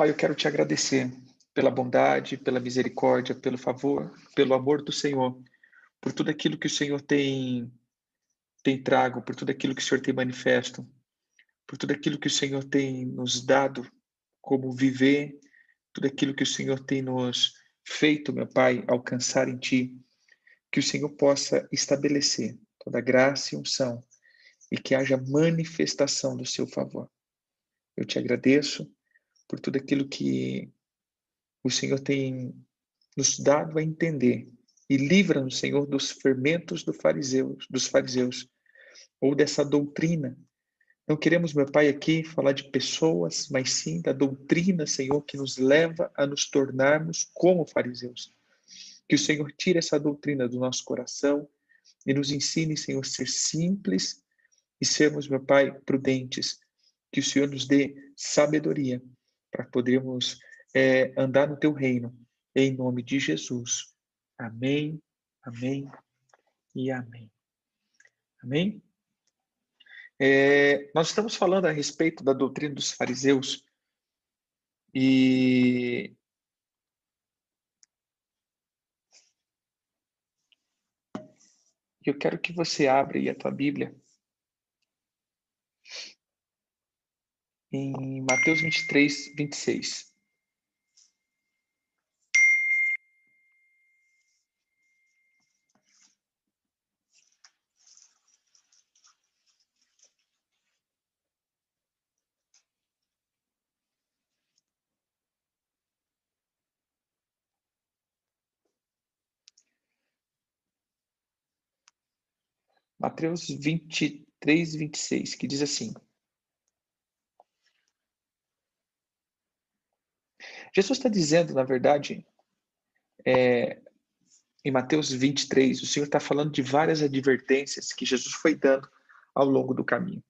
Pai, eu quero te agradecer pela bondade, pela misericórdia, pelo favor, pelo amor do Senhor, por tudo aquilo que o Senhor tem tem trago, por tudo aquilo que o Senhor tem manifesto, por tudo aquilo que o Senhor tem nos dado como viver, tudo aquilo que o Senhor tem nos feito, meu Pai, alcançar em Ti, que o Senhor possa estabelecer toda graça e unção e que haja manifestação do Seu favor. Eu te agradeço por tudo aquilo que o Senhor tem nos dado a entender e livra-nos, Senhor, dos fermentos do fariseus, dos fariseus ou dessa doutrina. Não queremos, meu Pai, aqui falar de pessoas, mas sim da doutrina, Senhor, que nos leva a nos tornarmos como fariseus. Que o Senhor tire essa doutrina do nosso coração e nos ensine, Senhor, a ser simples e sermos, meu Pai, prudentes. Que o Senhor nos dê sabedoria para podermos é, andar no teu reino, em nome de Jesus. Amém, amém e amém. Amém? É, nós estamos falando a respeito da doutrina dos fariseus e eu quero que você abra aí a tua Bíblia em Mateus 23, 26. Mateus 23, 26, que diz assim: Jesus está dizendo, na verdade, é, em Mateus 23, o Senhor está falando de várias advertências que Jesus foi dando ao longo do caminho.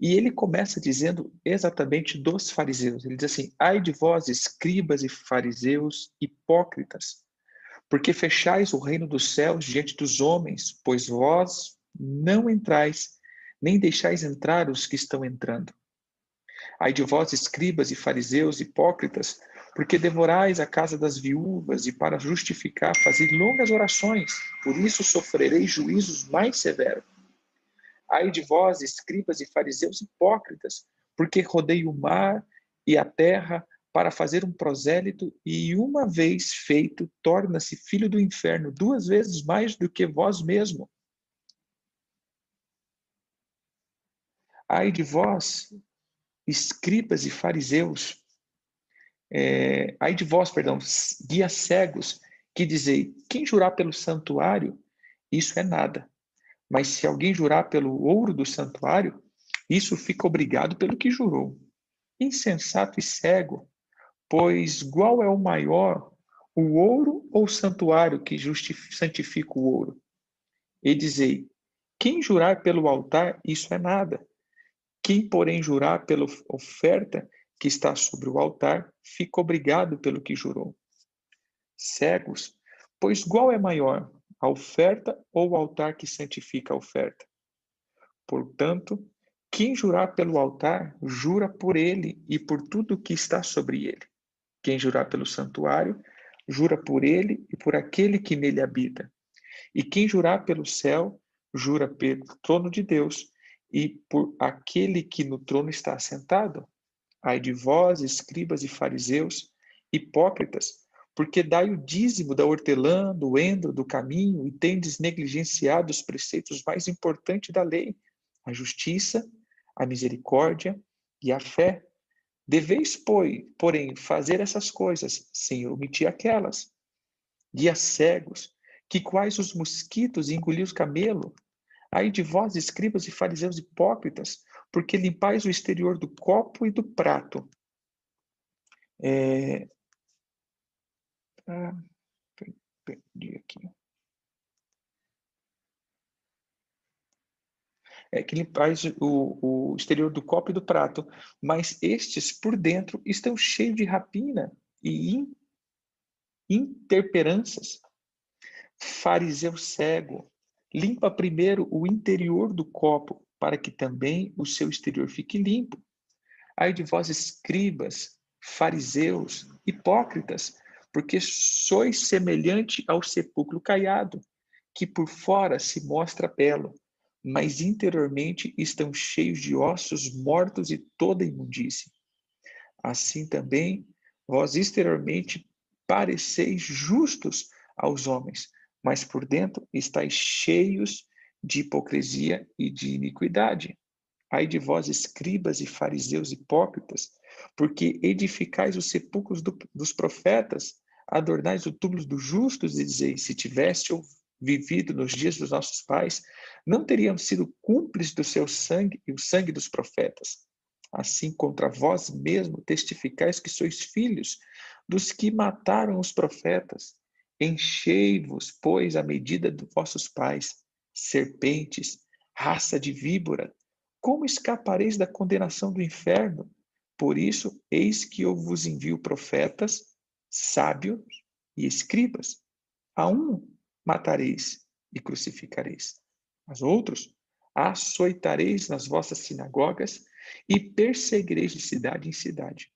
E ele começa dizendo exatamente dos fariseus. Ele diz assim: Ai de vós, escribas e fariseus hipócritas, porque fechais o reino dos céus diante dos homens, pois vós não entrais, nem deixais entrar os que estão entrando. Ai de vós, escribas e fariseus hipócritas, porque devorais a casa das viúvas e para justificar fazei longas orações, por isso sofrereis juízos mais severos. Ai de vós, escribas e fariseus hipócritas, porque rodei o mar e a terra para fazer um prosélito e uma vez feito torna-se filho do inferno duas vezes mais do que vós mesmo. Ai de vós, escribas e fariseus, é, ai de vós, perdão, guias cegos, que dizei, quem jurar pelo santuário, isso é nada. Mas se alguém jurar pelo ouro do santuário, isso fica obrigado pelo que jurou. Insensato e cego, Pois qual é o maior, o ouro ou o santuário que santifica o ouro? E dizei: quem jurar pelo altar, isso é nada. Quem, porém, jurar pela oferta que está sobre o altar, fica obrigado pelo que jurou. Cegos, pois qual é maior, a oferta ou o altar que santifica a oferta? Portanto, quem jurar pelo altar, jura por ele e por tudo que está sobre ele. Quem jurar pelo santuário, jura por ele e por aquele que nele habita. E quem jurar pelo céu, jura pelo trono de Deus e por aquele que no trono está assentado. Ai de vós, escribas e fariseus, hipócritas, porque dai o dízimo da hortelã, do endro, do caminho, e tendes negligenciado os preceitos mais importantes da lei, a justiça, a misericórdia e a fé. Deveis, porém, fazer essas coisas sem omitir aquelas. Guias cegos, que quais os mosquitos engolir os camelo. Aí de vós, escribas e fariseus hipócritas, porque limpais o exterior do copo e do prato. É... Ah, perdi aqui. é, que limpais o, o exterior do copo e do prato, mas estes por dentro estão cheios de rapina e in, interperanças. Fariseu cego, limpa primeiro o interior do copo, para que também o seu exterior fique limpo. Ai de vós, escribas, fariseus, hipócritas, porque sois semelhante ao sepulcro caiado, que por fora se mostra belo, mas interiormente estão cheios de ossos mortos e toda imundície. Assim também, vós exteriormente pareceis justos aos homens, mas por dentro estáis cheios de hipocrisia e de iniquidade. Ai de vós, escribas e fariseus hipócritas, porque edificais os sepulcros do, dos profetas, adornais o túmulo dos justos e dizeis, se tivesse vivido nos dias dos nossos pais, não teriam sido cúmplices do seu sangue e o sangue dos profetas. Assim, contra vós mesmo testificais que sois filhos dos que mataram os profetas. Enchei-vos, pois, a medida dos vossos pais, serpentes, raça de víbora. Como escapareis da condenação do inferno? Por isso, eis que eu vos envio profetas, sábios e escribas. A um matareis e crucificareis. Mas outros açoitareis nas vossas sinagogas e perseguireis de cidade em cidade,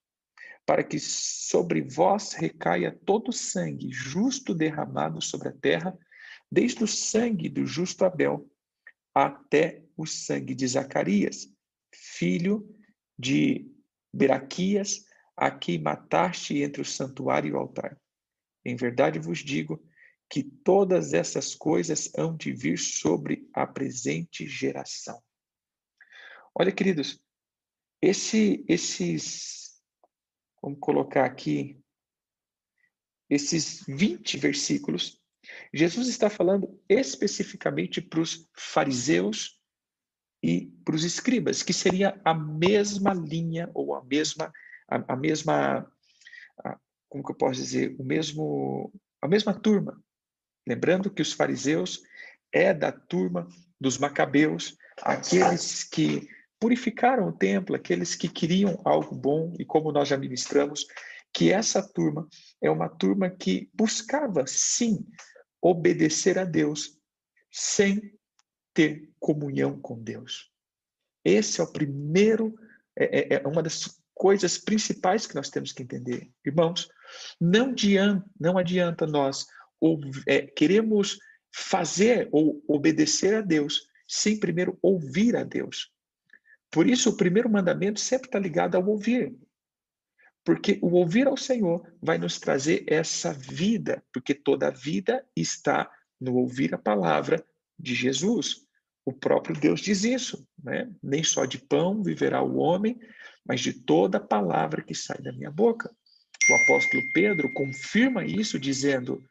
para que sobre vós recaia todo o sangue justo derramado sobre a terra, desde o sangue do justo Abel até o sangue de Zacarias, filho de Beraquias, a quem mataste entre o santuário e o altar. Em verdade vos digo que todas essas coisas hão de vir sobre a presente geração. Olha, queridos, esse, esses, vamos colocar aqui, esses 20 versículos, Jesus está falando especificamente para os fariseus e para os escribas, que seria a mesma linha ou a mesma, a, a mesma, a, como que eu posso dizer, o mesmo, a mesma turma. Lembrando que os fariseus é da turma dos macabeus, aqueles que purificaram o templo, aqueles que queriam algo bom, e como nós já ministramos, que essa turma é uma turma que buscava, sim, obedecer a Deus, sem ter comunhão com Deus. Esse é o primeiro, é, é, é uma das coisas principais que nós temos que entender. Irmãos, não adianta, não adianta nós ou, é, queremos fazer ou obedecer a Deus sem primeiro ouvir a Deus. Por isso, o primeiro mandamento sempre está ligado ao ouvir. Porque o ouvir ao Senhor vai nos trazer essa vida, porque toda a vida está no ouvir a palavra de Jesus. O próprio Deus diz isso, né? Nem só de pão viverá o homem, mas de toda a palavra que sai da minha boca. O apóstolo Pedro confirma isso dizendo: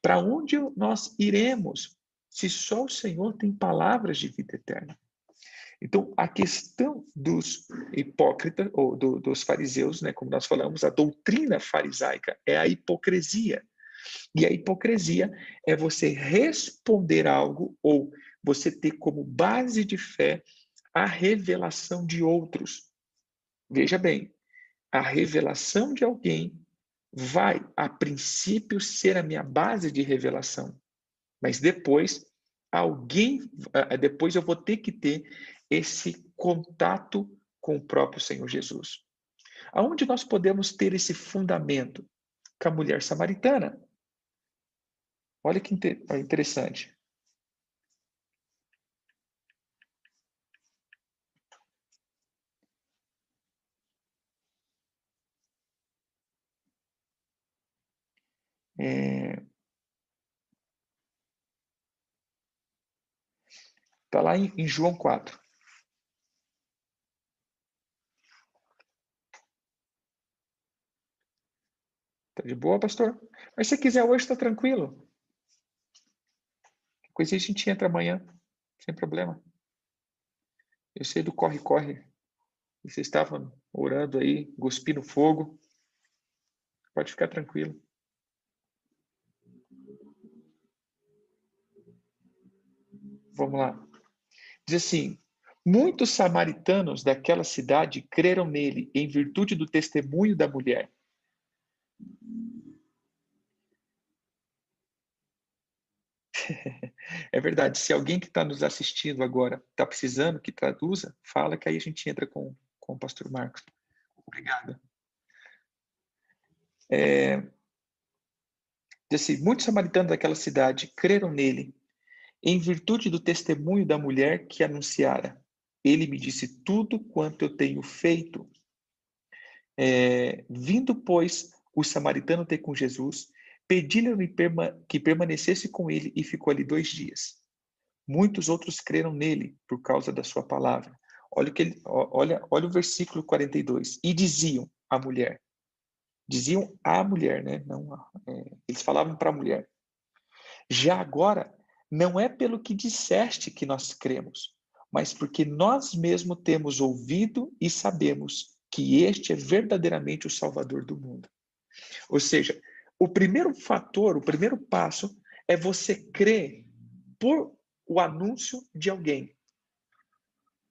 Para onde nós iremos se só o Senhor tem palavras de vida eterna? Então, a questão dos hipócritas, ou do, dos fariseus, né, como nós falamos, a doutrina farisaica é a hipocrisia. E a hipocrisia é você responder algo ou você ter como base de fé a revelação de outros. Veja bem, a revelação de alguém vai, a princípio, ser a minha base de revelação, mas depois alguém, depois eu vou ter que ter esse contato com o próprio Senhor Jesus. Aonde nós podemos ter esse fundamento? Com a mulher samaritana. Olha que interessante. É... Está lá em, em João 4. De boa, pastor? Mas se quiser hoje, está tranquilo. Coisa a gente entra amanhã, sem problema. Eu sei do corre-corre. Vocês estavam orando aí, cuspindo fogo. Pode ficar tranquilo. Vamos lá. Diz assim: Muitos samaritanos daquela cidade creram nele em virtude do testemunho da mulher. É verdade. Se alguém que está nos assistindo agora está precisando que traduza, fala que aí a gente entra com, com o pastor Marcos. Obrigado. É, assim, muitos samaritanos daquela cidade creram nele, em virtude do testemunho da mulher que anunciara. Ele me disse tudo quanto eu tenho feito. É, vindo, pois, o samaritano ter com Jesus, pedi-lhe que permanecesse com ele e ficou ali dois dias. Muitos outros creram nele por causa da sua palavra. Olha, que ele, olha, olha o versículo 42. E diziam à mulher, diziam à mulher, né? Não, é, eles falavam para a mulher. Já agora, não é pelo que disseste que nós cremos, mas porque nós mesmos temos ouvido e sabemos que este é verdadeiramente o Salvador do mundo. Ou seja, o primeiro fator, o primeiro passo é você crer por o anúncio de alguém.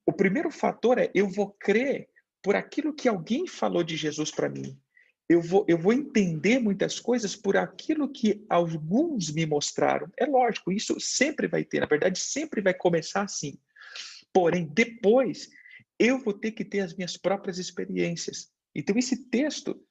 O primeiro fator é eu vou crer por aquilo que alguém falou de Jesus para mim. Eu vou, eu vou entender muitas coisas por aquilo que alguns me mostraram. É lógico, isso sempre vai ter, na verdade, sempre vai começar assim. Porém, depois, eu vou ter que ter as minhas próprias experiências. Então, esse texto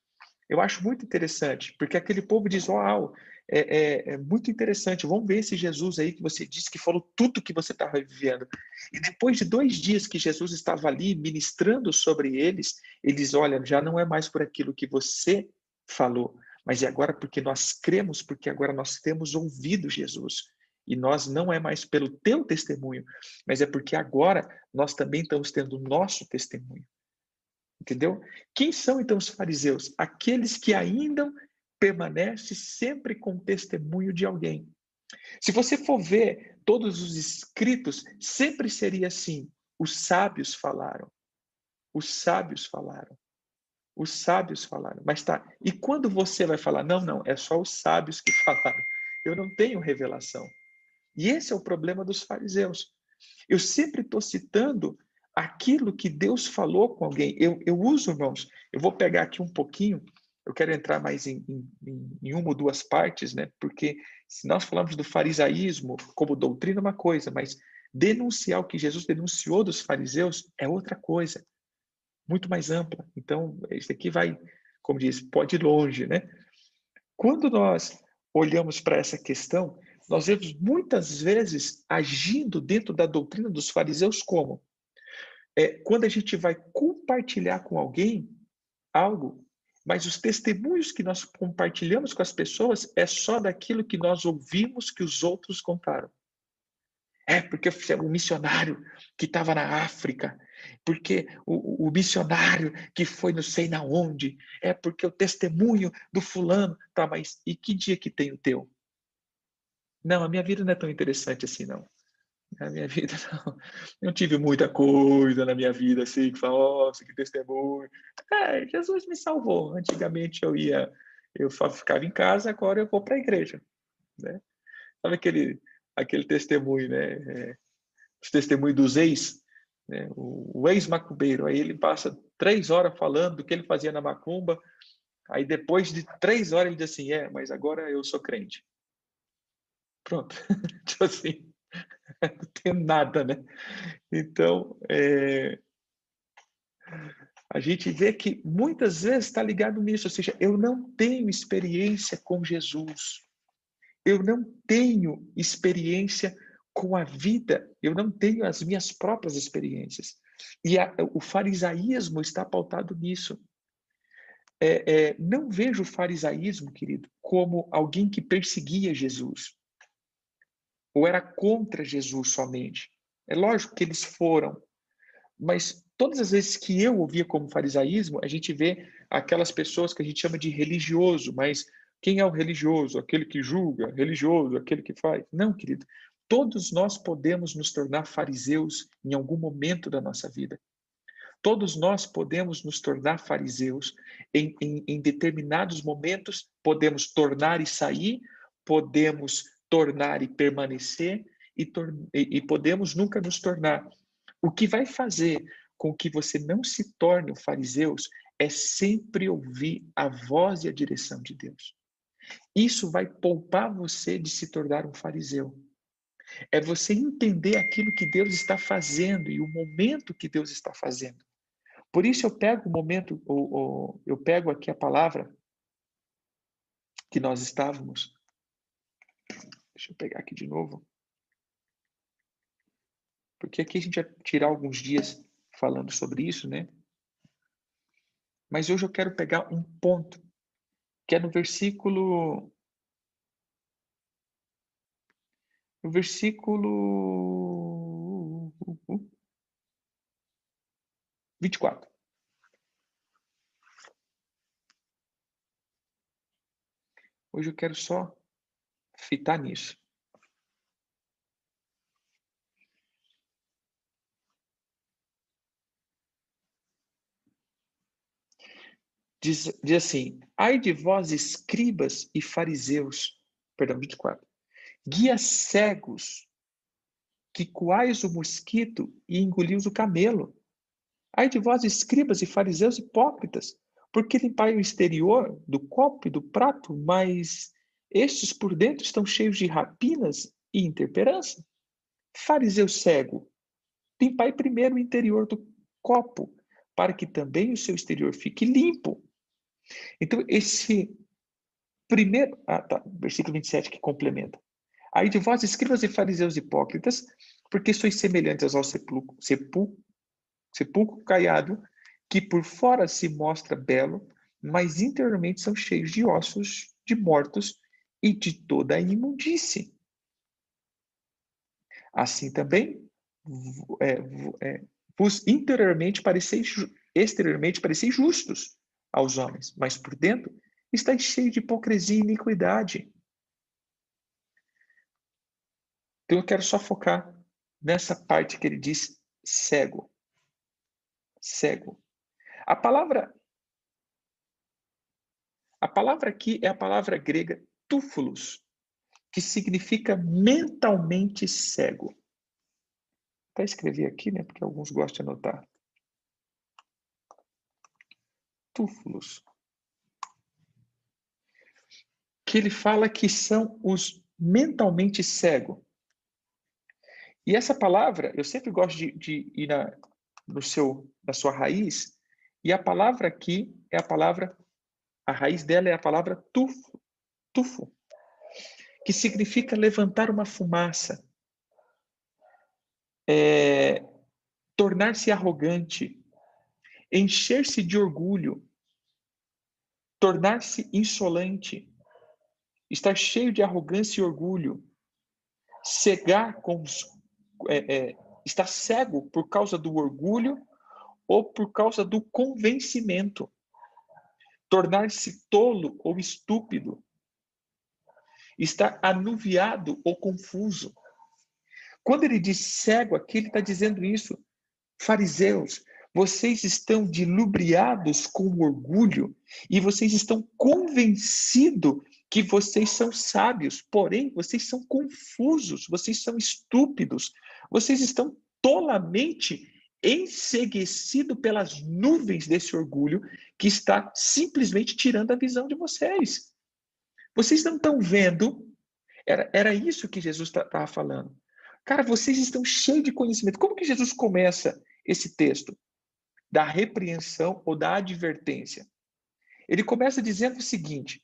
eu acho muito interessante, porque aquele povo diz: Uau, é, é, é, muito interessante. Vamos ver esse Jesus aí que você disse que falou tudo que você estava vivendo. E depois de dois dias que Jesus estava ali ministrando sobre eles, eles olham, já não é mais por aquilo que você falou, mas é agora porque nós cremos, porque agora nós temos ouvido Jesus. E nós não é mais pelo teu testemunho, mas é porque agora nós também estamos tendo o nosso testemunho. Entendeu? Quem são então os fariseus? Aqueles que ainda permanece sempre com testemunho de alguém. Se você for ver todos os escritos, sempre seria assim: os sábios falaram, os sábios falaram, os sábios falaram. Mas tá, e quando você vai falar? Não, não, é só os sábios que falaram. Eu não tenho revelação. E esse é o problema dos fariseus. Eu sempre estou citando aquilo que Deus falou com alguém. Eu, eu uso, irmãos, eu vou pegar aqui um pouquinho eu quero entrar mais em, em, em, uma ou duas partes, né? Porque se nós falamos do farisaísmo como doutrina é uma coisa, mas denunciar o que Jesus denunciou dos fariseus é outra coisa, muito mais ampla. Então, isso aqui vai, como diz, pode ir longe, né? Quando nós olhamos para essa questão, nós vemos muitas vezes agindo dentro da doutrina dos fariseus como é, quando a gente vai compartilhar com alguém algo mas os testemunhos que nós compartilhamos com as pessoas é só daquilo que nós ouvimos que os outros contaram. É porque o missionário que estava na África, porque o, o, missionário que foi não sei na onde, é porque o testemunho do fulano, tá, mas e que dia que tem o teu? Não, a minha vida não é tão interessante assim, não. Na minha vida, não. Não tive muita coisa na minha vida, assim, que fala, nossa, que testemunho. É, Jesus me salvou. Antigamente eu ia, eu ficava em casa, agora eu vou para a igreja. Né? Sabe aquele, aquele testemunho, né? É, os testemunhos dos ex, né? o, o ex-macumbeiro. Aí ele passa três horas falando do que ele fazia na macumba. Aí depois de três horas ele diz assim, é, mas agora eu sou crente. Pronto. tipo assim, não tenho nada, né? Então, é... a gente vê que muitas vezes está ligado nisso, ou seja, eu não tenho experiência com Jesus, eu não tenho experiência com a vida, eu não tenho as minhas próprias experiências. E a, o farisaísmo está pautado nisso. É, é, não vejo o farisaísmo, querido, como alguém que perseguia Jesus ou era contra Jesus somente. É lógico que eles foram, mas todas as vezes que eu ouvia como farisaísmo, a gente vê aquelas pessoas que a gente chama de religioso, mas quem é o religioso? Aquele que julga, religioso, aquele que faz. Não, querido. Todos nós podemos nos tornar fariseus em algum momento da nossa vida. Todos nós podemos nos tornar fariseus em, em, em determinados momentos, podemos tornar e sair, podemos tornar e permanecer e, tor e, podemos nunca nos tornar. O que vai fazer com que você não se torne um fariseu é sempre ouvir a voz e a direção de Deus. Isso vai poupar você de se tornar um fariseu. É você entender aquilo que Deus está fazendo e o momento que Deus está fazendo. Por isso eu pego o momento, eu pego aqui a palavra que nós estávamos. Deixa eu pegar aqui de novo. Porque aqui a gente vai tirar alguns dias falando sobre isso, né? Mas hoje eu quero pegar um ponto, que é no versículo. No versículo. 24. Hoje eu quero só fitar nisso. Diz, diz assim: ai de vós, escribas e fariseus, perdão, 24, guias cegos, que coais o mosquito e engolis o camelo. Ai de vós, escribas e fariseus hipócritas, porque limpai o exterior do copo e do prato, mas estes por dentro estão cheios de rapinas e intemperança. Fariseu cego, limpai primeiro o interior do copo, para que também o seu exterior fique limpo. Então, esse primeiro. Ah, tá, versículo 27 que complementa. Aí de vós, escribas e fariseus hipócritas, porque sois semelhantes ao sepulcro, sepulcro, sepulcro caiado, que por fora se mostra belo, mas interiormente são cheios de ossos de mortos e de toda a imundície. Assim também, é, é, vos interiormente pareceis, exteriormente pareceis justos, aos homens, mas por dentro está cheio de hipocrisia e iniquidade. Então eu quero só focar nessa parte que ele diz cego. Cego. A palavra a palavra aqui é a palavra grega túfulos, que significa mentalmente cego. Até escrever aqui, né, porque alguns gostam de anotar túfulos. Que ele fala que são os mentalmente cegos. E essa palavra, eu sempre gosto de, de ir na, no seu, na sua raiz, e a palavra aqui é a palavra, a raiz dela é a palavra tufo, tufo, que significa levantar uma fumaça, é, tornar-se arrogante, encher-se de orgulho, tornar-se insolente, estar cheio de arrogância e orgulho, cegar com os, é, é, estar cego por causa do orgulho ou por causa do convencimento, tornar-se tolo ou estúpido, estar anuviado ou confuso. Quando ele diz cego aqui, ele está dizendo isso. Fariseus, vocês estão dilubriados com orgulho e vocês estão convencidos que vocês são sábios, porém vocês são confusos, vocês são estúpidos, vocês estão tolamente enseguecidos pelas nuvens desse orgulho que está simplesmente tirando a visão de vocês. Vocês não estão vendo, era, era isso que Jesus estava falando. Cara, vocês estão cheios de conhecimento. Como que Jesus começa esse texto? da repreensão ou da advertência. Ele começa dizendo o seguinte: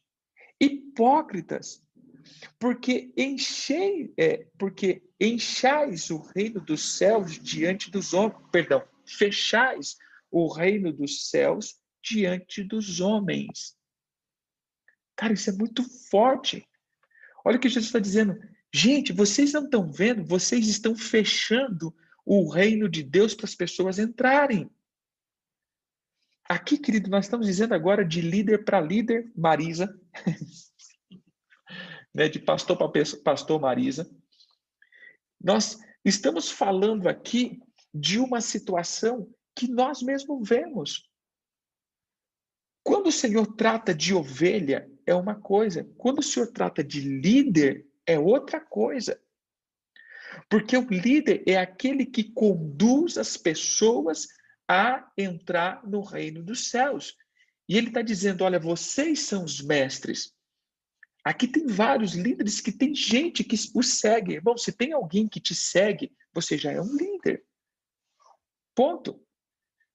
hipócritas, porque enchei, é, porque enchais o reino dos céus diante dos homens, perdão, fechais o reino dos céus diante dos homens. Cara, isso é muito forte. Olha o que Jesus está dizendo. Gente, vocês não estão vendo, vocês estão fechando o reino de Deus para as pessoas entrarem. Aqui, querido, nós estamos dizendo agora de líder para líder, Marisa, né, de pastor para pastor Marisa. Nós estamos falando aqui de uma situação que nós mesmos vemos. Quando o Senhor trata de ovelha, é uma coisa. Quando o Senhor trata de líder, é outra coisa. Porque o líder é aquele que conduz as pessoas a entrar no reino dos céus. E ele está dizendo: olha, vocês são os mestres. Aqui tem vários líderes que tem gente que o segue. Bom, se tem alguém que te segue, você já é um líder. Ponto.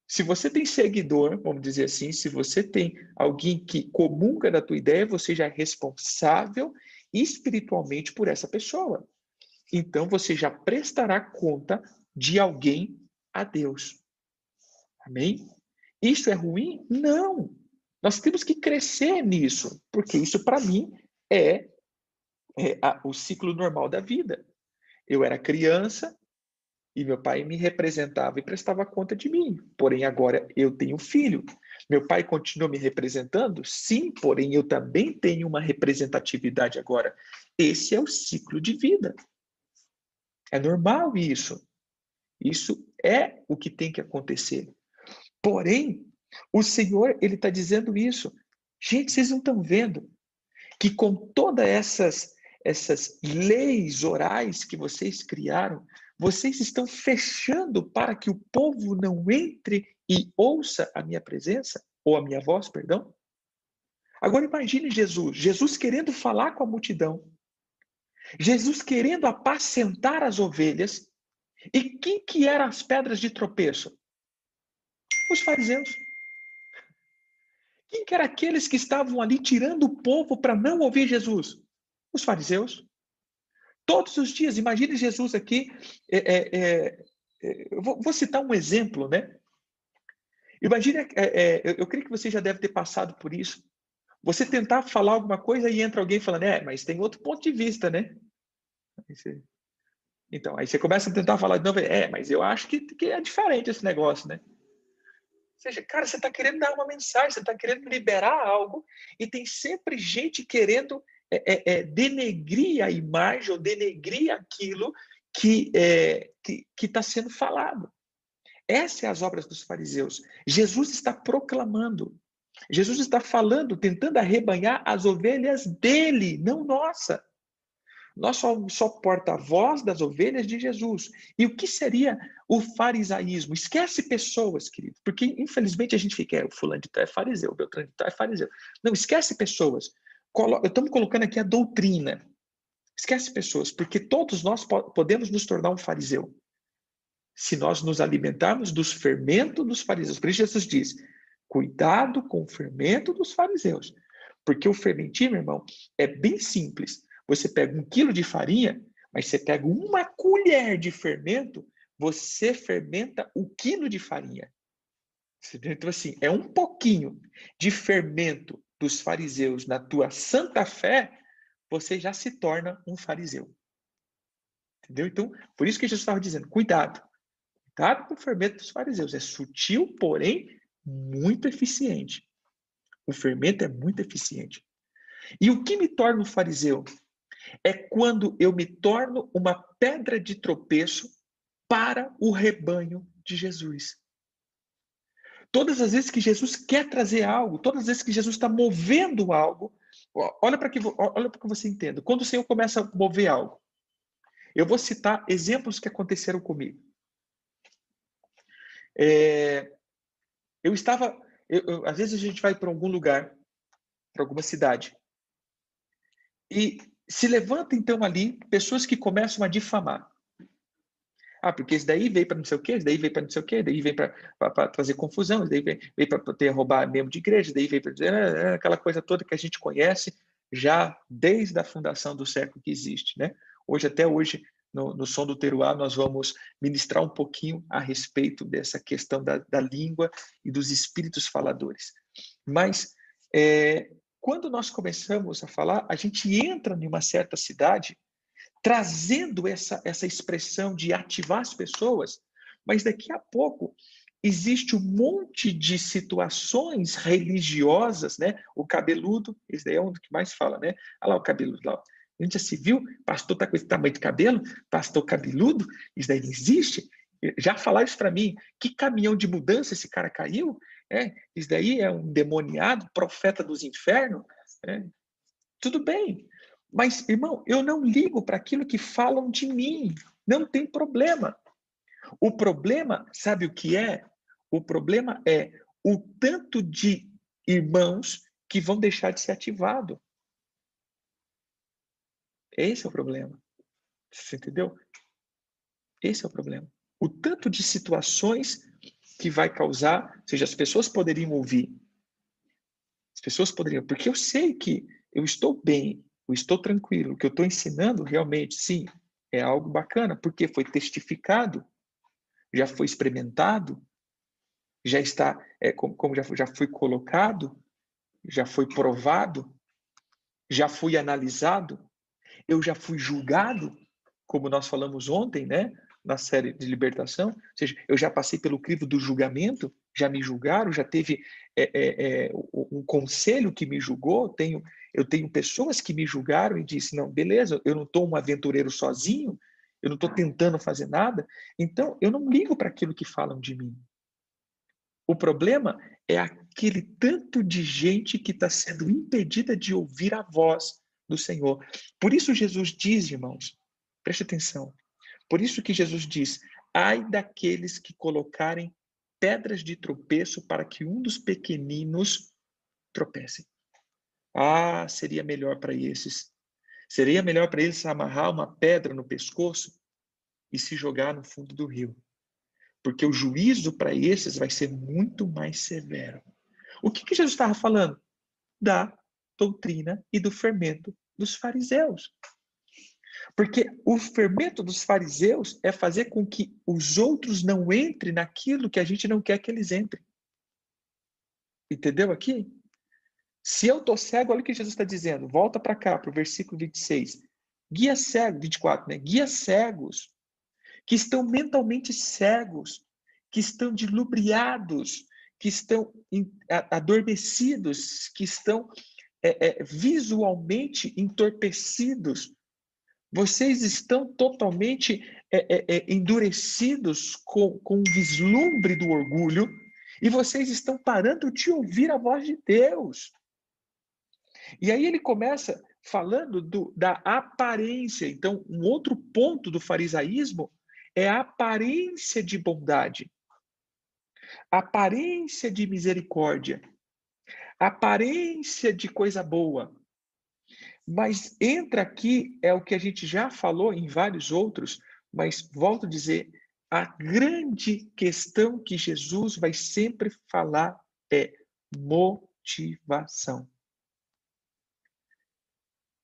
Se você tem seguidor, vamos dizer assim, se você tem alguém que comunga da tua ideia, você já é responsável espiritualmente por essa pessoa. Então você já prestará conta de alguém a Deus. Amém? Isso é ruim? Não. Nós temos que crescer nisso, porque isso para mim é, é a, o ciclo normal da vida. Eu era criança, e meu pai me representava e prestava conta de mim. Porém, agora eu tenho filho. Meu pai continua me representando? Sim, porém eu também tenho uma representatividade agora. Esse é o ciclo de vida. É normal isso. Isso é o que tem que acontecer. Porém, o Senhor, ele está dizendo isso. Gente, vocês não estão vendo que com todas essas, essas leis orais que vocês criaram, vocês estão fechando para que o povo não entre e ouça a minha presença, ou a minha voz, perdão? Agora imagine Jesus, Jesus querendo falar com a multidão, Jesus querendo apacentar as ovelhas, e quem que eram as pedras de tropeço? Os fariseus. Quem que eram aqueles que estavam ali tirando o povo para não ouvir Jesus? Os fariseus. Todos os dias, imagine Jesus aqui. É, é, é, é vou, vou, citar um exemplo, né? Imagine, é, é, eu, creio que você já deve ter passado por isso. Você tentar falar alguma coisa e entra alguém falando, é, mas tem outro ponto de vista, né? Aí você, então, aí você começa a tentar falar de novo, é, mas eu acho que, que é diferente esse negócio, né? Ou seja, cara, você está querendo dar uma mensagem, você está querendo liberar algo, e tem sempre gente querendo é, é, é, denegrir a imagem ou denegrir aquilo que é, está sendo falado. Essas são as obras dos fariseus. Jesus está proclamando. Jesus está falando, tentando arrebanhar as ovelhas dele, não nossa. Nós somos só porta-voz das ovelhas de Jesus. E o que seria o farisaísmo? Esquece pessoas, querido, porque infelizmente a gente fica, é, o fulano de tal é fariseu, o Beltrano de tal é fariseu. Não, esquece pessoas. Estamos colocando aqui a doutrina. Esquece pessoas, porque todos nós podemos nos tornar um fariseu. Se nós nos alimentarmos dos fermentos dos fariseus. Por isso Jesus diz, cuidado com o fermento dos fariseus. Porque o fermentinho, irmão, é bem simples. Você pega um quilo de farinha, mas você pega uma colher de fermento, você fermenta o quilo de farinha. Então, assim, é um pouquinho de fermento dos fariseus na tua santa fé, você já se torna um fariseu. Entendeu? Então, por isso que Jesus estava dizendo: cuidado. Cuidado com o fermento dos fariseus. É sutil, porém muito eficiente. O fermento é muito eficiente. E o que me torna um fariseu? É quando eu me torno uma pedra de tropeço para o rebanho de Jesus. Todas as vezes que Jesus quer trazer algo, todas as vezes que Jesus está movendo algo, olha para que, olha que você entenda. Quando o Senhor começa a mover algo, eu vou citar exemplos que aconteceram comigo. É, eu estava, eu, eu, às vezes a gente vai para algum lugar, para alguma cidade, e se levanta então ali pessoas que começam a difamar. Ah, porque isso daí veio para não sei o quê, isso daí veio para não sei o quê, daí veio para trazer confusão, daí veio, veio para ter roubar membro de igreja, daí veio para é, é, aquela coisa toda que a gente conhece já desde a fundação do século que existe, né? Hoje, até hoje, no, no Som do Teruá, nós vamos ministrar um pouquinho a respeito dessa questão da, da língua e dos espíritos faladores. Mas, é, quando nós começamos a falar, a gente entra em uma certa cidade trazendo essa, essa expressão de ativar as pessoas, mas daqui a pouco existe um monte de situações religiosas, né? O cabeludo, esse daí é um que mais fala, né? Olha lá o cabeludo lá. A gente já se viu, pastor tá com esse tamanho de cabelo, pastor cabeludo, isso daí não existe. Já falaram isso para mim, que caminhão de mudança esse cara caiu? É, isso daí é um demoniado, profeta dos infernos. É. Tudo bem, mas, irmão, eu não ligo para aquilo que falam de mim. Não tem problema. O problema, sabe o que é? O problema é o tanto de irmãos que vão deixar de ser ativado. Esse é o problema. Você entendeu? Esse é o problema. O tanto de situações que vai causar, ou seja, as pessoas poderiam ouvir. As pessoas poderiam, porque eu sei que eu estou bem, eu estou tranquilo, o que eu estou ensinando realmente, sim, é algo bacana, porque foi testificado, já foi experimentado, já está, é, como, como já, já foi colocado, já foi provado, já fui analisado, eu já fui julgado, como nós falamos ontem, né? Na série de libertação, ou seja, eu já passei pelo crivo do julgamento, já me julgaram, já teve é, é, é, um conselho que me julgou, tenho, eu tenho pessoas que me julgaram e disse, não, beleza, eu não estou um aventureiro sozinho, eu não estou tentando fazer nada, então eu não ligo para aquilo que falam de mim. O problema é aquele tanto de gente que está sendo impedida de ouvir a voz do Senhor. Por isso Jesus diz, irmãos, preste atenção. Por isso que Jesus diz: ai daqueles que colocarem pedras de tropeço para que um dos pequeninos tropece. Ah, seria melhor para esses. Seria melhor para eles amarrar uma pedra no pescoço e se jogar no fundo do rio. Porque o juízo para esses vai ser muito mais severo. O que, que Jesus estava falando? Da doutrina e do fermento dos fariseus. Porque o fermento dos fariseus é fazer com que os outros não entrem naquilo que a gente não quer que eles entrem. Entendeu aqui? Se eu estou cego, olha o que Jesus está dizendo. Volta para cá, para o versículo 26. Guia cego, 24, né? Guia cegos que estão mentalmente cegos, que estão dilubriados, que estão adormecidos, que estão é, é, visualmente entorpecidos. Vocês estão totalmente é, é, é, endurecidos com, com o vislumbre do orgulho e vocês estão parando de ouvir a voz de Deus. E aí ele começa falando do, da aparência. Então, um outro ponto do farisaísmo é a aparência de bondade, aparência de misericórdia aparência de coisa boa. Mas entra aqui, é o que a gente já falou em vários outros, mas volto a dizer, a grande questão que Jesus vai sempre falar é motivação.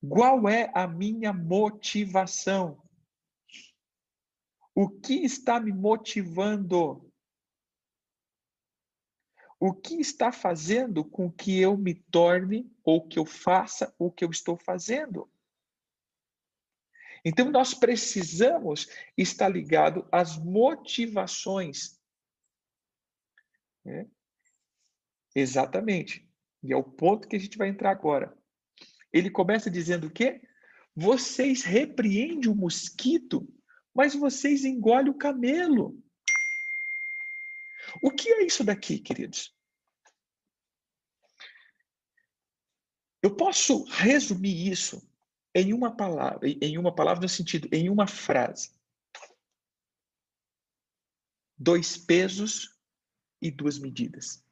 Qual é a minha motivação? O que está me motivando? O que está fazendo com que eu me torne ou que eu faça o que eu estou fazendo. Então, nós precisamos estar ligado às motivações. Né? Exatamente. E é o ponto que a gente vai entrar agora. Ele começa dizendo o quê? Vocês repreendem o mosquito, mas vocês engolem o camelo. O que é isso daqui, queridos? Eu posso resumir isso em uma palavra, em uma palavra no sentido, em uma frase. Dois pesos e duas medidas.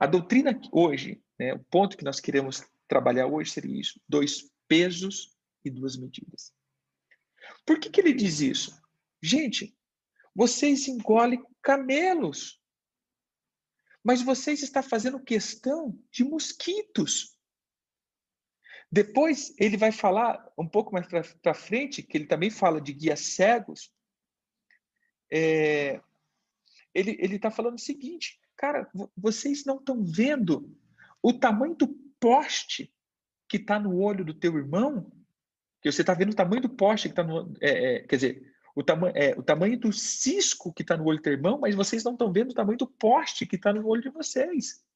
A doutrina hoje, né, o ponto que nós queremos trabalhar hoje seria isso: dois pesos e duas medidas. Por que, que ele diz isso? Gente, vocês engolem camelos. Mas vocês estão fazendo questão de mosquitos. Depois ele vai falar um pouco mais para frente, que ele também fala de guias cegos. É, ele está falando o seguinte, cara, vocês não estão vendo o tamanho do poste que está no olho do teu irmão? Que você está vendo o tamanho do poste que está no. É, é, quer dizer, o, tama é, o tamanho do cisco que está no olho do irmão, mas vocês não estão vendo o tamanho do poste que está no olho de vocês.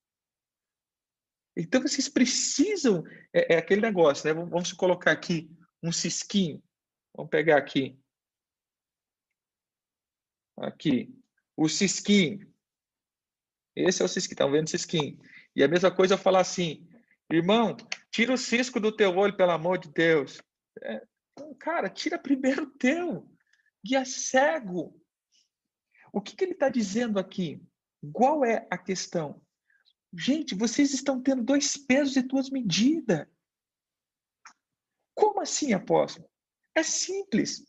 Então vocês precisam, é, é, aquele negócio, né? Vamos colocar aqui um cisquinho. Vamos pegar aqui. Aqui. O cisquinho. Esse é o cisquinho, estão vendo o cisquinho? E a mesma coisa eu falar assim, irmão, tira o cisco do teu olho, pelo amor de Deus. É, cara, tira primeiro o teu guia cego. O que, que ele está dizendo aqui? Qual é a questão? Gente, vocês estão tendo dois pesos e duas medidas. Como assim, apóstolo? É simples.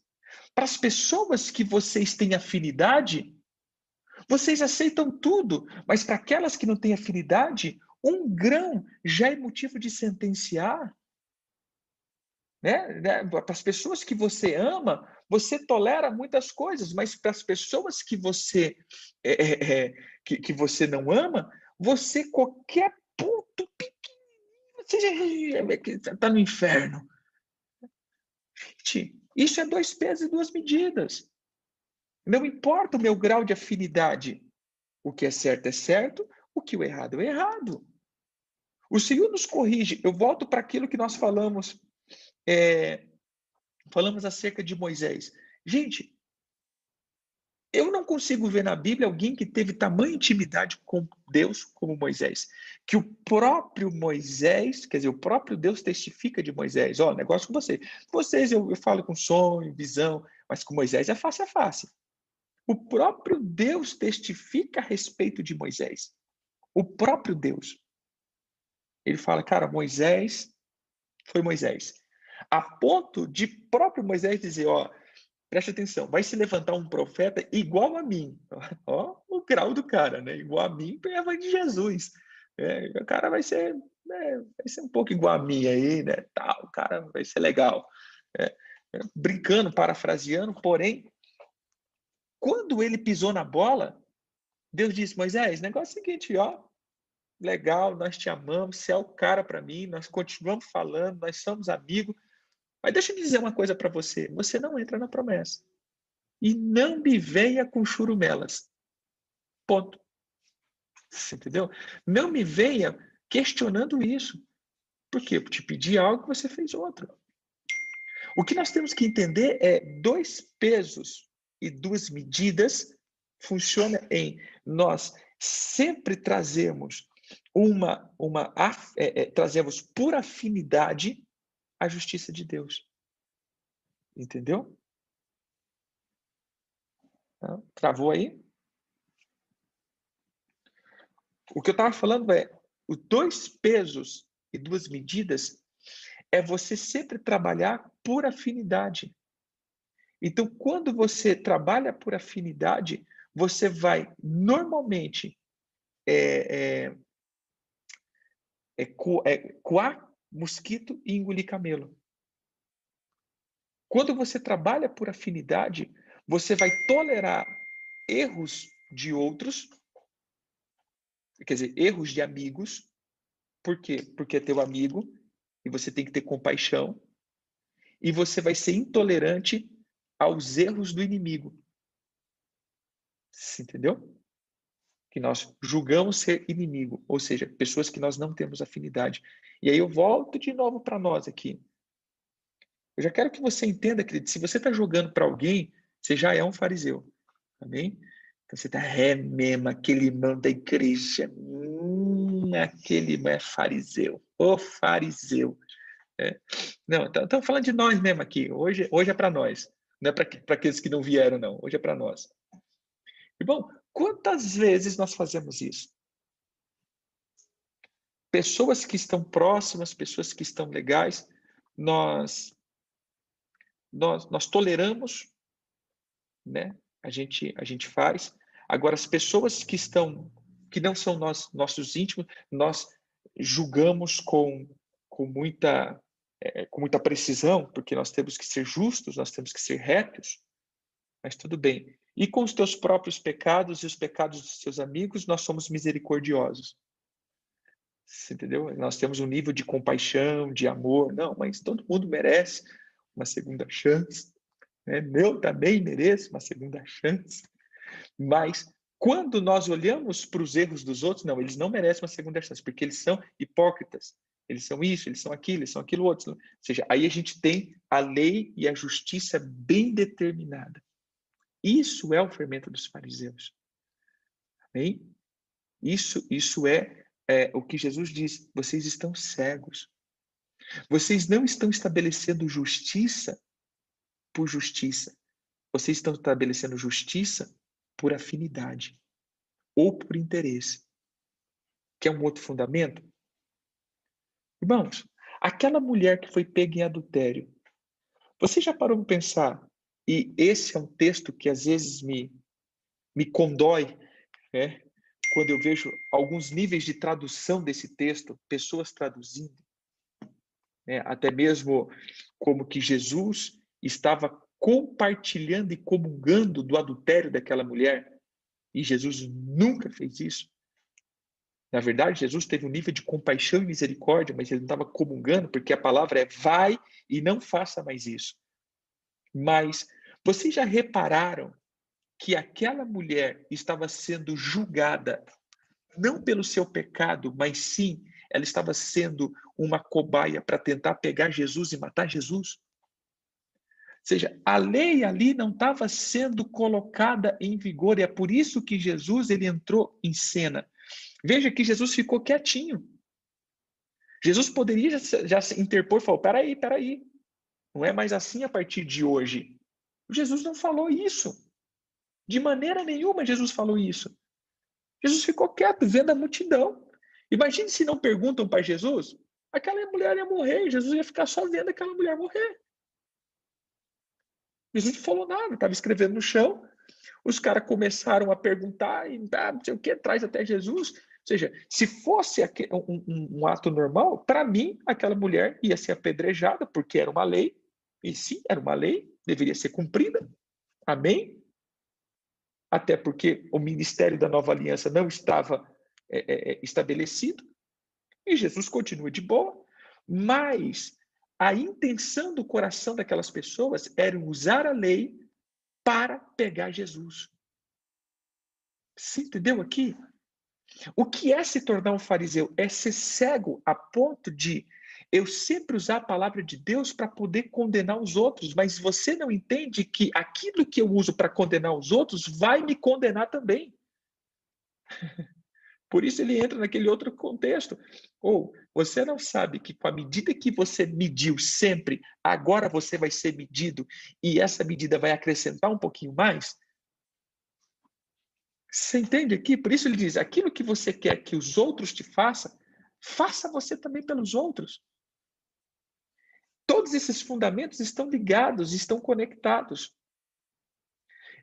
Para as pessoas que vocês têm afinidade, Vocês aceitam tudo, mas para aquelas que não têm afinidade, um grão já é motivo de sentenciar. Né? né? Para as pessoas que você ama, você tolera muitas coisas, mas para as pessoas que você é, é, é, que, que você não ama, você qualquer ponto pequenininho, você está no inferno. Isso é dois pesos e duas medidas. Não importa o meu grau de afinidade. O que é certo é certo, o que é errado é errado. O Senhor nos corrige. Eu volto para aquilo que nós falamos é, falamos acerca de Moisés. Gente, eu não consigo ver na Bíblia alguém que teve tamanha intimidade com Deus como Moisés. Que o próprio Moisés, quer dizer, o próprio Deus testifica de Moisés. Ó, oh, negócio com vocês. Vocês eu, eu falo com sonho, visão, mas com Moisés é face a face. O próprio Deus testifica a respeito de Moisés. O próprio Deus. Ele fala, cara, Moisés foi Moisés a ponto de próprio Moisés dizer, ó, preste atenção, vai se levantar um profeta igual a mim. Ó, o grau do cara, né? Igual a mim, é de Jesus. É, o cara vai ser, né, vai ser um pouco igual a mim aí, né? Tal, o cara vai ser legal. É, é, brincando, parafraseando, porém, quando ele pisou na bola, Deus disse, Moisés, negócio é o seguinte, ó, legal, nós te amamos, você é o cara para mim, nós continuamos falando, nós somos amigos, mas deixa eu dizer uma coisa para você: você não entra na promessa. E não me venha com churumelas. Ponto. Você entendeu? Não me venha questionando isso. Porque eu te pedi algo você fez outro. O que nós temos que entender é dois pesos e duas medidas funciona em nós sempre trazemos uma uma é, é, trazemos por afinidade a justiça de Deus. Entendeu? Tá? Travou aí? O que eu estava falando é, os dois pesos e duas medidas é você sempre trabalhar por afinidade. Então, quando você trabalha por afinidade, você vai normalmente é, é, é, é, coar mosquito e engolir camelo. Quando você trabalha por afinidade, você vai tolerar erros de outros, quer dizer, erros de amigos. Por quê? Porque é teu amigo e você tem que ter compaixão. E você vai ser intolerante aos erros do inimigo. Você entendeu? Que nós julgamos ser inimigo, ou seja, pessoas que nós não temos afinidade. E aí eu volto de novo para nós aqui. Eu já quero que você entenda, querido, se você está jogando para alguém, você já é um fariseu. Amém? Então você está, é mesmo, aquele irmão da igreja, hum, aquele irmão é fariseu, o fariseu. É. Não, estamos então, falando de nós mesmo aqui. Hoje, hoje é para nós. Não é para aqueles que não vieram, não. Hoje é para nós. E bom, quantas vezes nós fazemos isso? pessoas que estão próximas, pessoas que estão legais, nós nós, nós toleramos, né? A gente a gente faz. Agora as pessoas que estão que não são nós nossos íntimos, nós julgamos com com muita é, com muita precisão, porque nós temos que ser justos, nós temos que ser retos. Mas tudo bem. E com os teus próprios pecados e os pecados dos teus amigos, nós somos misericordiosos. Você entendeu? Nós temos um nível de compaixão, de amor. Não, mas todo mundo merece uma segunda chance. Né? Eu também mereço uma segunda chance. Mas quando nós olhamos para os erros dos outros, não, eles não merecem uma segunda chance, porque eles são hipócritas. Eles são isso, eles são aquilo, eles são aquilo outro. Ou seja, aí a gente tem a lei e a justiça bem determinada. Isso é o fermento dos fariseus. Amém? Isso, isso é é, o que Jesus diz: vocês estão cegos. Vocês não estão estabelecendo justiça por justiça. Vocês estão estabelecendo justiça por afinidade ou por interesse. Que é um outro fundamento? Irmãos, aquela mulher que foi pega em adultério, você já parou para pensar? E esse é um texto que às vezes me, me condói É, quando eu vejo alguns níveis de tradução desse texto, pessoas traduzindo, né, até mesmo como que Jesus estava compartilhando e comungando do adultério daquela mulher, e Jesus nunca fez isso. Na verdade, Jesus teve um nível de compaixão e misericórdia, mas ele não estava comungando, porque a palavra é vai e não faça mais isso. Mas vocês já repararam que aquela mulher estava sendo julgada não pelo seu pecado, mas sim ela estava sendo uma cobaia para tentar pegar Jesus e matar Jesus? Ou seja, a lei ali não estava sendo colocada em vigor e é por isso que Jesus ele entrou em cena. Veja que Jesus ficou quietinho. Jesus poderia já, já se interpor e falar: peraí, peraí, não é mais assim a partir de hoje. Jesus não falou isso. De maneira nenhuma Jesus falou isso. Jesus ficou quieto, vendo a multidão. Imagine se não perguntam para Jesus, aquela mulher ia morrer, Jesus ia ficar só vendo aquela mulher morrer. Jesus não falou nada, estava escrevendo no chão. Os caras começaram a perguntar e ah, não sei o que, traz até Jesus. Ou seja, se fosse um, um, um ato normal, para mim, aquela mulher ia ser apedrejada, porque era uma lei, e sim, era uma lei, deveria ser cumprida. Amém? Até porque o ministério da nova aliança não estava é, é, é estabelecido. E Jesus continua de boa, mas a intenção do coração daquelas pessoas era usar a lei para pegar Jesus. Você entendeu aqui? O que é se tornar um fariseu? É ser cego a ponto de eu sempre usar a palavra de Deus para poder condenar os outros, mas você não entende que aquilo que eu uso para condenar os outros vai me condenar também. Por isso ele entra naquele outro contexto. Ou você não sabe que com a medida que você mediu sempre, agora você vai ser medido e essa medida vai acrescentar um pouquinho mais? Você entende aqui? Por isso ele diz: aquilo que você quer que os outros te façam, faça você também pelos outros. Todos esses fundamentos estão ligados, estão conectados.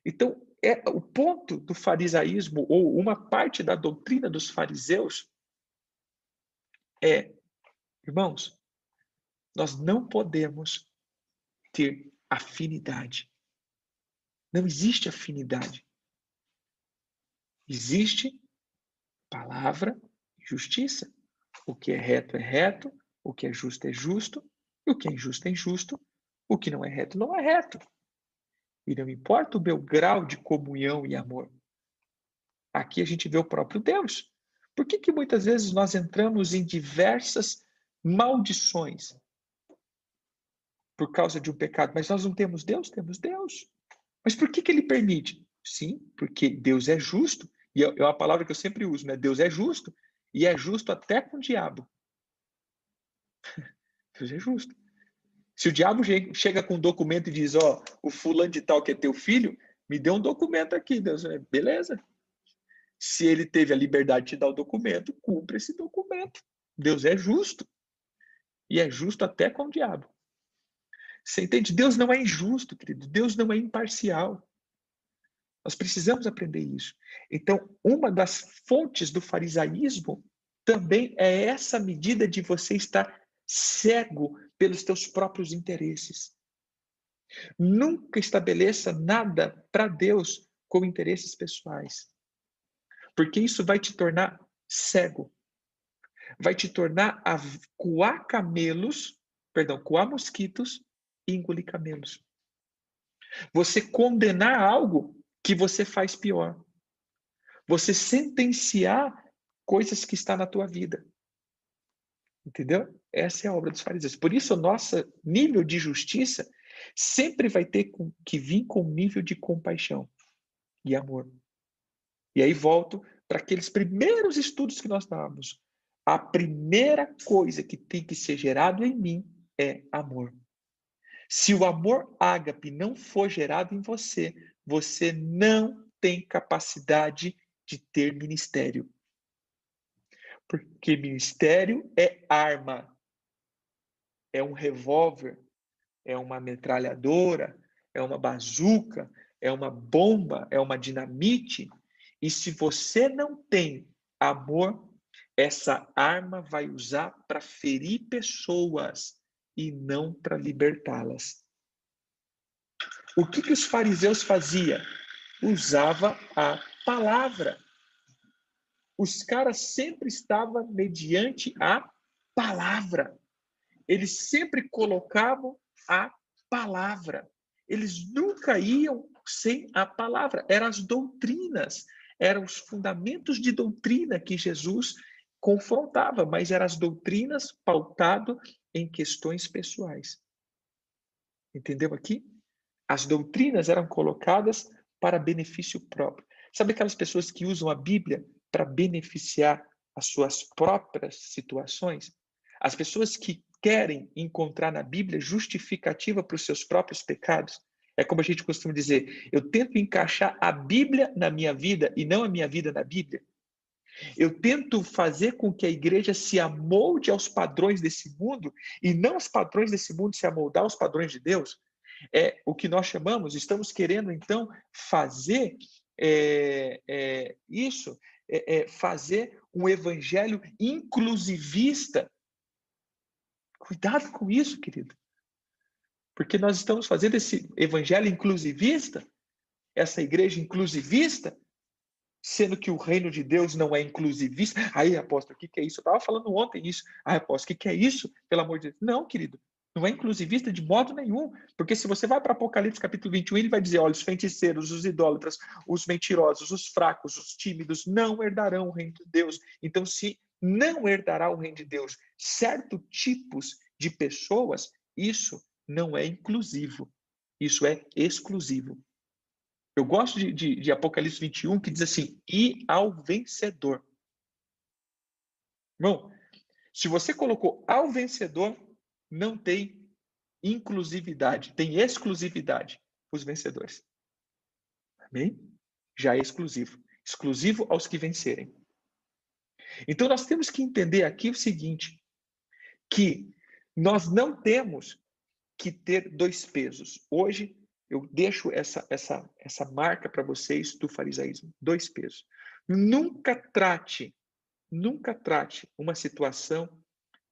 Então, é o ponto do farisaísmo ou uma parte da doutrina dos fariseus é, irmãos, nós não podemos ter afinidade. Não existe afinidade. Existe palavra e justiça. O que é reto é reto, o que é justo é justo, o que é injusto é injusto, o que não é reto não é reto. E não importa o meu grau de comunhão e amor. Aqui a gente vê o próprio Deus. Por que, que muitas vezes nós entramos em diversas maldições por causa de um pecado? Mas nós não temos Deus? Temos Deus. Mas por que, que ele permite? Sim, porque Deus é justo. E é, é uma palavra que eu sempre uso, né? Deus é justo. E é justo até com o diabo. Deus é justo. Se o diabo chega com um documento e diz, ó, oh, o fulano de tal que é teu filho, me dê um documento aqui, Deus, beleza. Se ele teve a liberdade de te dar o documento, cumpra esse documento. Deus é justo. E é justo até com o diabo. Você entende? Deus não é injusto, querido. Deus não é imparcial. Nós precisamos aprender isso. Então, uma das fontes do farisaísmo também é essa medida de você estar cego pelos teus próprios interesses. Nunca estabeleça nada para Deus com interesses pessoais. Porque isso vai te tornar cego. Vai te tornar a coar camelos, perdão, coar mosquitos e engolir camelos. Você condenar algo que você faz pior. Você sentenciar coisas que está na tua vida. Entendeu? Essa é a obra dos fariseus. Por isso, nosso nível de justiça sempre vai ter que vir com um nível de compaixão e amor. E aí volto para aqueles primeiros estudos que nós dávamos. A primeira coisa que tem que ser gerado em mim é amor. Se o amor ágape não for gerado em você, você não tem capacidade de ter ministério. Porque ministério é arma, é um revólver, é uma metralhadora, é uma bazuca, é uma bomba, é uma dinamite. E se você não tem amor, essa arma vai usar para ferir pessoas e não para libertá-las. O que, que os fariseus faziam? Usava a palavra. Os caras sempre estavam mediante a palavra. Eles sempre colocavam a palavra. Eles nunca iam sem a palavra. Eram as doutrinas, eram os fundamentos de doutrina que Jesus confrontava, mas eram as doutrinas pautado em questões pessoais. Entendeu aqui? As doutrinas eram colocadas para benefício próprio. Sabe aquelas pessoas que usam a Bíblia para beneficiar as suas próprias situações? As pessoas que querem encontrar na Bíblia justificativa para os seus próprios pecados. É como a gente costuma dizer, eu tento encaixar a Bíblia na minha vida e não a minha vida na Bíblia. Eu tento fazer com que a igreja se amolde aos padrões desse mundo e não os padrões desse mundo se amoldar aos padrões de Deus. É o que nós chamamos, estamos querendo então fazer é, é, isso, é, é fazer um evangelho inclusivista. Cuidado com isso, querido. Porque nós estamos fazendo esse evangelho inclusivista, essa igreja inclusivista, sendo que o reino de Deus não é inclusivista. Aí, apóstolo, o que, que é isso? Eu estava falando ontem isso. Aí, apóstolo, o que, que é isso? Pelo amor de Deus. Não, querido. Não é inclusivista de modo nenhum. Porque se você vai para Apocalipse capítulo 21, ele vai dizer: olha, os feiticeiros, os idólatras, os mentirosos, os fracos, os tímidos não herdarão o reino de Deus. Então, se não herdará o reino de Deus certo tipos de pessoas, isso não é inclusivo. Isso é exclusivo. Eu gosto de, de, de Apocalipse 21, que diz assim: e ao vencedor. Irmão, se você colocou ao vencedor, não tem inclusividade, tem exclusividade os vencedores. Amém? Já é exclusivo. Exclusivo aos que vencerem. Então nós temos que entender aqui o seguinte: que nós não temos que ter dois pesos. Hoje eu deixo essa, essa, essa marca para vocês do farisaísmo. Dois pesos. Nunca trate, nunca trate uma situação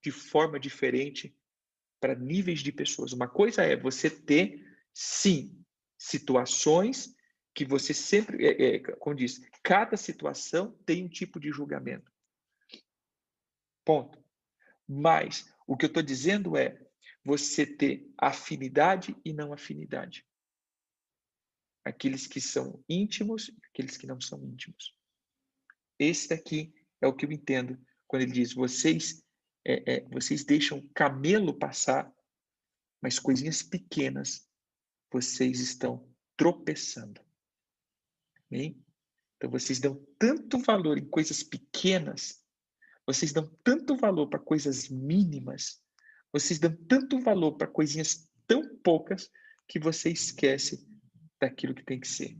de forma diferente para níveis de pessoas. Uma coisa é você ter, sim, situações que você sempre, é, é, como diz, cada situação tem um tipo de julgamento. Ponto. Mas o que eu estou dizendo é você ter afinidade e não afinidade aqueles que são íntimos, aqueles que não são íntimos. Esse daqui é o que eu entendo quando ele diz: vocês, é, é, vocês deixam camelo passar, mas coisinhas pequenas vocês estão tropeçando. Então vocês dão tanto valor em coisas pequenas, vocês dão tanto valor para coisas mínimas, vocês dão tanto valor para coisinhas tão poucas que você esquece daquilo que tem que ser.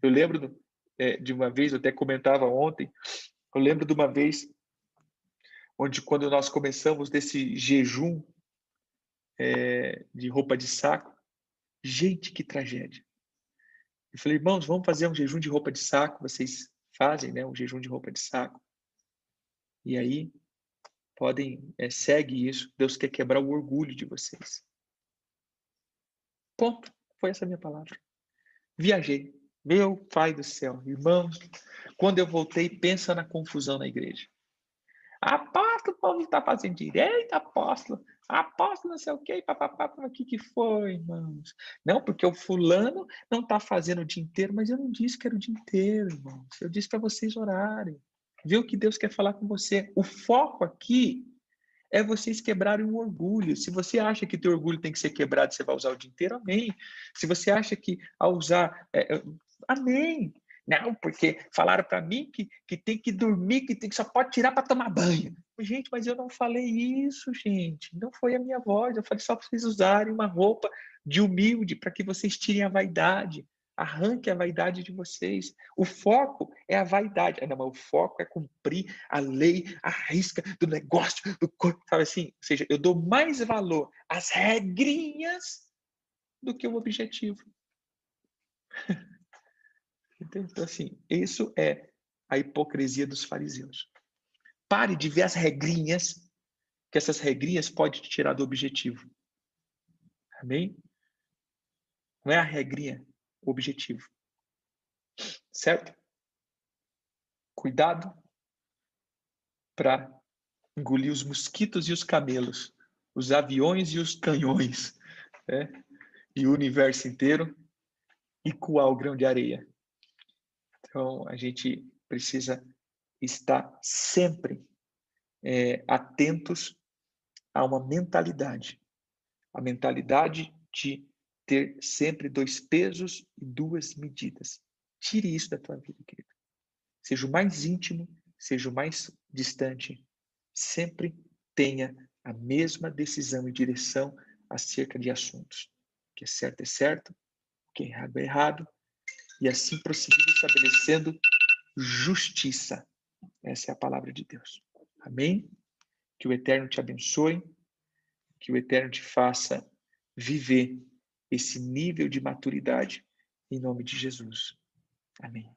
Eu lembro é, de uma vez, eu até comentava ontem, eu lembro de uma vez onde quando nós começamos desse jejum é, de roupa de saco, gente, que tragédia. Eu falei, irmãos, vamos fazer um jejum de roupa de saco, vocês fazem, né, um jejum de roupa de saco. E aí, podem, é, segue isso, Deus quer quebrar o orgulho de vocês. Ponto. Foi essa minha palavra. Viajei. Meu pai do céu, irmãos, quando eu voltei, pensa na confusão na igreja. Apóstolo, o povo está fazendo direito, apóstolo. Apóstolo, não sei o quê, papapá, o que, que foi, irmãos? Não, porque o fulano não está fazendo o dia inteiro, mas eu não disse que era o dia inteiro, irmãos. Eu disse para vocês orarem. Ver o que Deus quer falar com você. O foco aqui é vocês quebrarem o orgulho. Se você acha que teu orgulho tem que ser quebrado, você vai usar o dia inteiro, amém. Se você acha que ao usar, é, é amém. Não, porque falaram para mim que, que tem que dormir, que, tem, que só pode tirar para tomar banho. Gente, mas eu não falei isso, gente. Não foi a minha voz. Eu falei só para vocês usarem uma roupa de humilde, para que vocês tirem a vaidade. Arranque a vaidade de vocês. O foco é a vaidade. Não, mas o foco é cumprir a lei, a risca do negócio, do corpo. Sabe assim? Ou seja, eu dou mais valor às regrinhas do que o objetivo. Então, assim, isso é a hipocrisia dos fariseus. Pare de ver as regrinhas, que essas regrinhas podem te tirar do objetivo. Amém? Não é a regrinha, o objetivo. Certo? Cuidado para engolir os mosquitos e os camelos, os aviões e os canhões, né? e o universo inteiro, e coar o grão de areia. Então, a gente precisa estar sempre é, atentos a uma mentalidade. A mentalidade de ter sempre dois pesos e duas medidas. Tire isso da tua vida, querido. Seja o mais íntimo, seja o mais distante. Sempre tenha a mesma decisão e direção acerca de assuntos. O que é certo é certo, o que é errado é errado, e assim prosseguir estabelecendo justiça. Essa é a palavra de Deus. Amém? Que o Eterno te abençoe, que o Eterno te faça viver esse nível de maturidade em nome de Jesus. Amém.